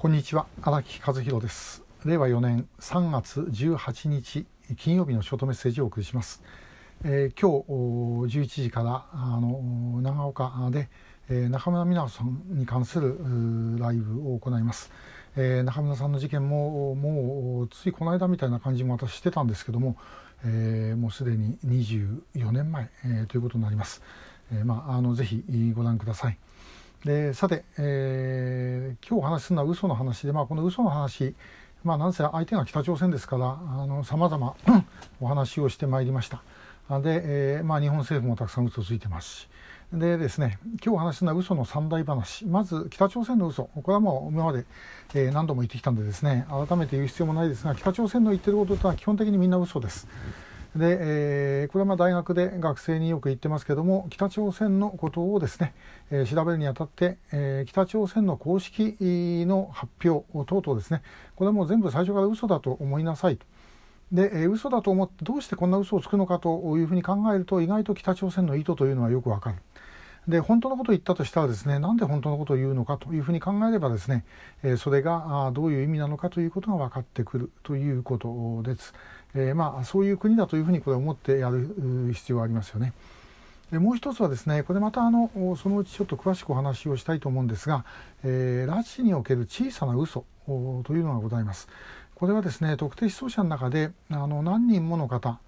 こんにちは荒木和弘です。令和4年3月18日金曜日のショートメッセージをお送りします、えー、今日11時からあの長岡で、えー、中村美奈さんに関するライブを行います、えー、中村さんの事件ももうついこの間みたいな感じも私してたんですけども、え、もうすでに24年前、え、ということになります、え、まああのぜひご覧ください。でさて、えー、今日お話しするのは嘘の話で、まあ、この嘘の話、まあ、なんせ相手が北朝鮮ですからさまざまお話をしてまいりました。で、えーまあ、日本政府もたくさん嘘ついてますし。でですね今日お話しするのは嘘の三大話。まず北朝鮮の嘘。これはもう今まで、えー、何度も言ってきたんでですね改めて言う必要もないですが北朝鮮の言ってることというのは基本的にみんな嘘です。で、えー、これはま大学で学生によく言ってますけども北朝鮮のことをですね、えー、調べるにあたって、えー、北朝鮮の公式の発表等々ですねこれはもう全部最初から嘘だと思いなさいと。で、えー、嘘だと思ってどうしてこんな嘘をつくのかというふうに考えると意外と北朝鮮の意図というのはよくわかる。で本当のことを言ったとしたらですねなんで本当のことを言うのかというふうに考えればですね、えー、それがあどういう意味なのかということが分かってくるということです。えー、まあそういう国だというふうにこれ思ってやる必要がありますよね。でもう一つはですねこれまたあのそのうちちょっと詳しくお話をしたいと思うんですが、えー、拉致における小さな嘘というのがございます。これはですね特定失踪者の中であの何人もの方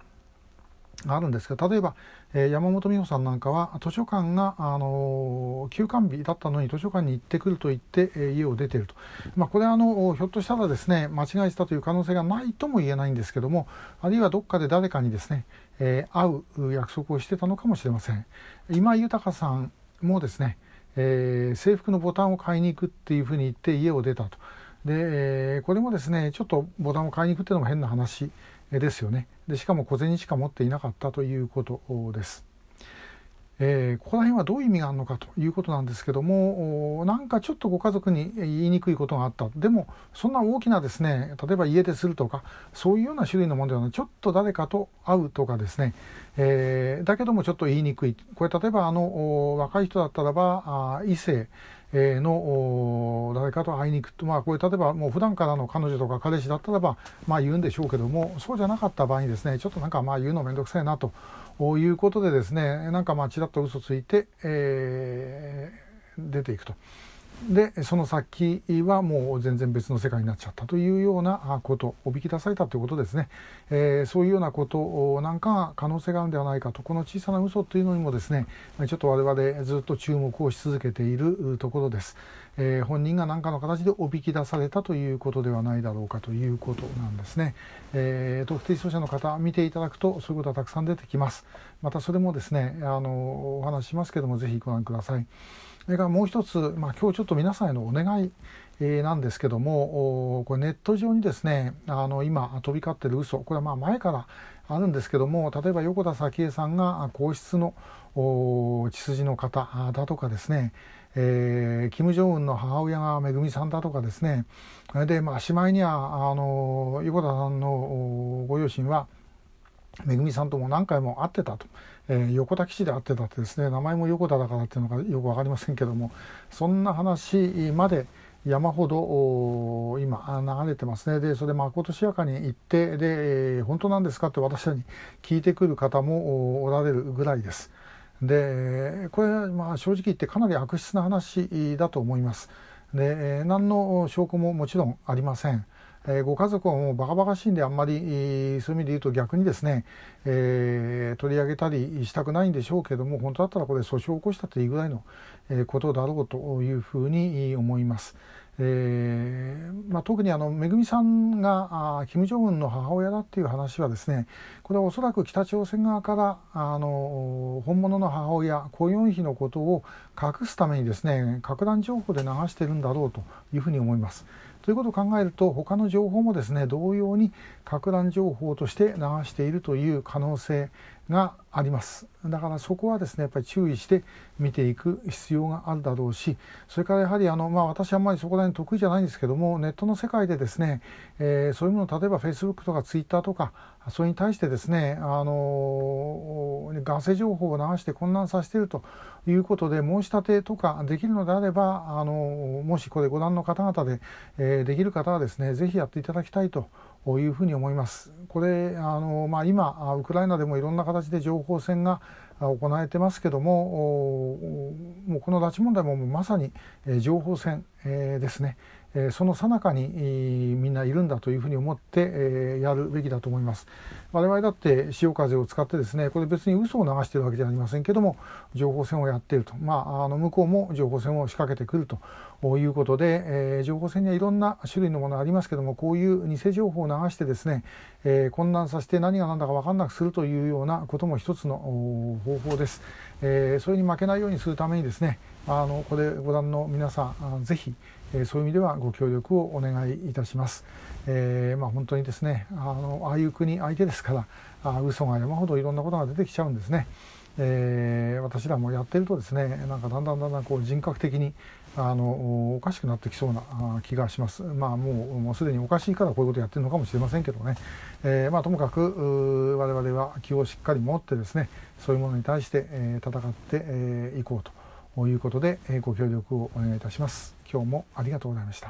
あるんですが例えば、えー、山本美穂さんなんかは図書館が、あのー、休館日だったのに図書館に行ってくると言って、えー、家を出ていると、まあ、これはあのひょっとしたらですね間違えたという可能性がないとも言えないんですけどもあるいはどっかで誰かにですね、え、会う約束をしてたのかもしれません。今井豊さんもですね、え、制服のボタンを買いに行くっていうふうに言って家を出たと。で、え、これもですねちょっとボタンを買いに行くっていうのも変な話。ですよね。でしかも小銭しか持っていなかったということです。えー、ここら辺はどういう意味があるのかということなんですけどもなんかちょっとご家族に言いにくいことがあった。でもそんな大きなですね例えば家でするとかそういうような種類のものではない。ちょっと誰かと会うとかですね、えー、だけどもちょっと言いにくい。これ例えばあの若い人だったらば異性。の誰かと会いに行くと、まあ、これ例えばもう普段からの彼女とか彼氏だったらば、まあ、言うんでしょうけどもそうじゃなかった場合にですねちょっとなんかまあ言うの面倒くさいなということでですねなんかまあちらっと嘘ついて、えー、出ていくと。でその先はもう全然別の世界になっちゃったというようなことおびき出されたということですね、えー、そういうようなことなんかが可能性があるんではないかとこの小さな嘘というのにもですねちょっと我々ずっと注目をし続けているところです、えー、本人が何かの形でおびき出されたということではないだろうかということなんですね、えー、特定失踪者の方見ていただくとそういうことはたくさん出てきます。またそれもですねあのお話しますけどもぜひご覧ください。それからもう一つ、まあ、今日ちょっと皆さんへのお願い、えー、なんですけどもこれネット上にですねあの今飛び交ってる嘘これはまあ前からあるんですけども例えば横田早紀江さんが皇室の血筋の方だとかですねえー、金正恩の母親がめぐみさんだとかですねで、まあ、しまいにはあの横田さんのご両親はめぐみさんとも何回も会ってたと、えー、横田基地で会ってたってですね名前も横田だからっていうのがよく分かりませんけどもそんな話まで山ほど今流れてますねでそれまことしやかに言ってで本当なんですかって私らに聞いてくる方もおられるぐらいです。でこれまあ正直言ってかなり悪質な話だと思います。で何の証拠ももちろんありません。えー、ご家族はもうバカバカしいんであんまり、そういう意味で言うと逆にですね、えー、取り上げたりしたくないんでしょうけども本当だったらこれ訴訟を起こしたというぐらいの、えことだろうというふうに思います。えーまあ、特にあのめぐみさんがあ金正恩の母親だっていう話はですねこれはおそらく北朝鮮側からあの本物の母親コ・ヨンヒのことを隠すためにですね核弾情報で流してるんだろうというふうに思います。ということを考えると他の情報もですね同様に拡乱情報として流しているという可能性があります。だからそこはですねやっぱり注意して見ていく必要があるだろうしそれからやはりあの、まあ、私はあんまりそこら辺得意じゃないんですけどもネットの世界でですね、えー、そういうもの例えば Facebook とか Twitter とかそれに対してですねあのガセ情報を流して混乱させているということで申し立てとかできるのであればあのもしこれご覧の方々で、えー、できる方はですねぜひやっていただきたいというふうに思います。これあの、まあ、今ウクライナでもいろんな形で情報戦が行われてますけどももうこの拉致問題もまさに情報戦ですね。その最中にみんないるんだというふうに思ってやるべきだと思います。我々だって潮風を使ってですねこれ別に嘘を流しているわけじゃありませんけども情報戦をやっていると、まあ、あの向こうも情報戦を仕掛けてくるということで、えー、情報戦にはいろんな種類のものがありますけどもこういう偽情報を流してですね、えー、混乱させて何が何だか分かんなくするというようなことも一つの方法です。えー、それに負けないようにするためにですねあのこれご覧の皆さんぜひえそういう意味ではご協力をお願いいたします。えー、まあ、本当にですねあのああいう国相手ですからあ嘘が山ほどいろんなことが出てきちゃうんですね。えー、私らもやってるとですねなんかだんだんだんだんこう人格的にあのおかしくなってきそうな気がします。まあもうもうすでにおかしいからこういうことやってるのかもしれませんけどね。えー、まあともかく我々は気をしっかり持ってですねそういうものに対して、えー、戦ってい、えー、こうということで、えー、ご協力をお願いいたします。今日もありがとうございました。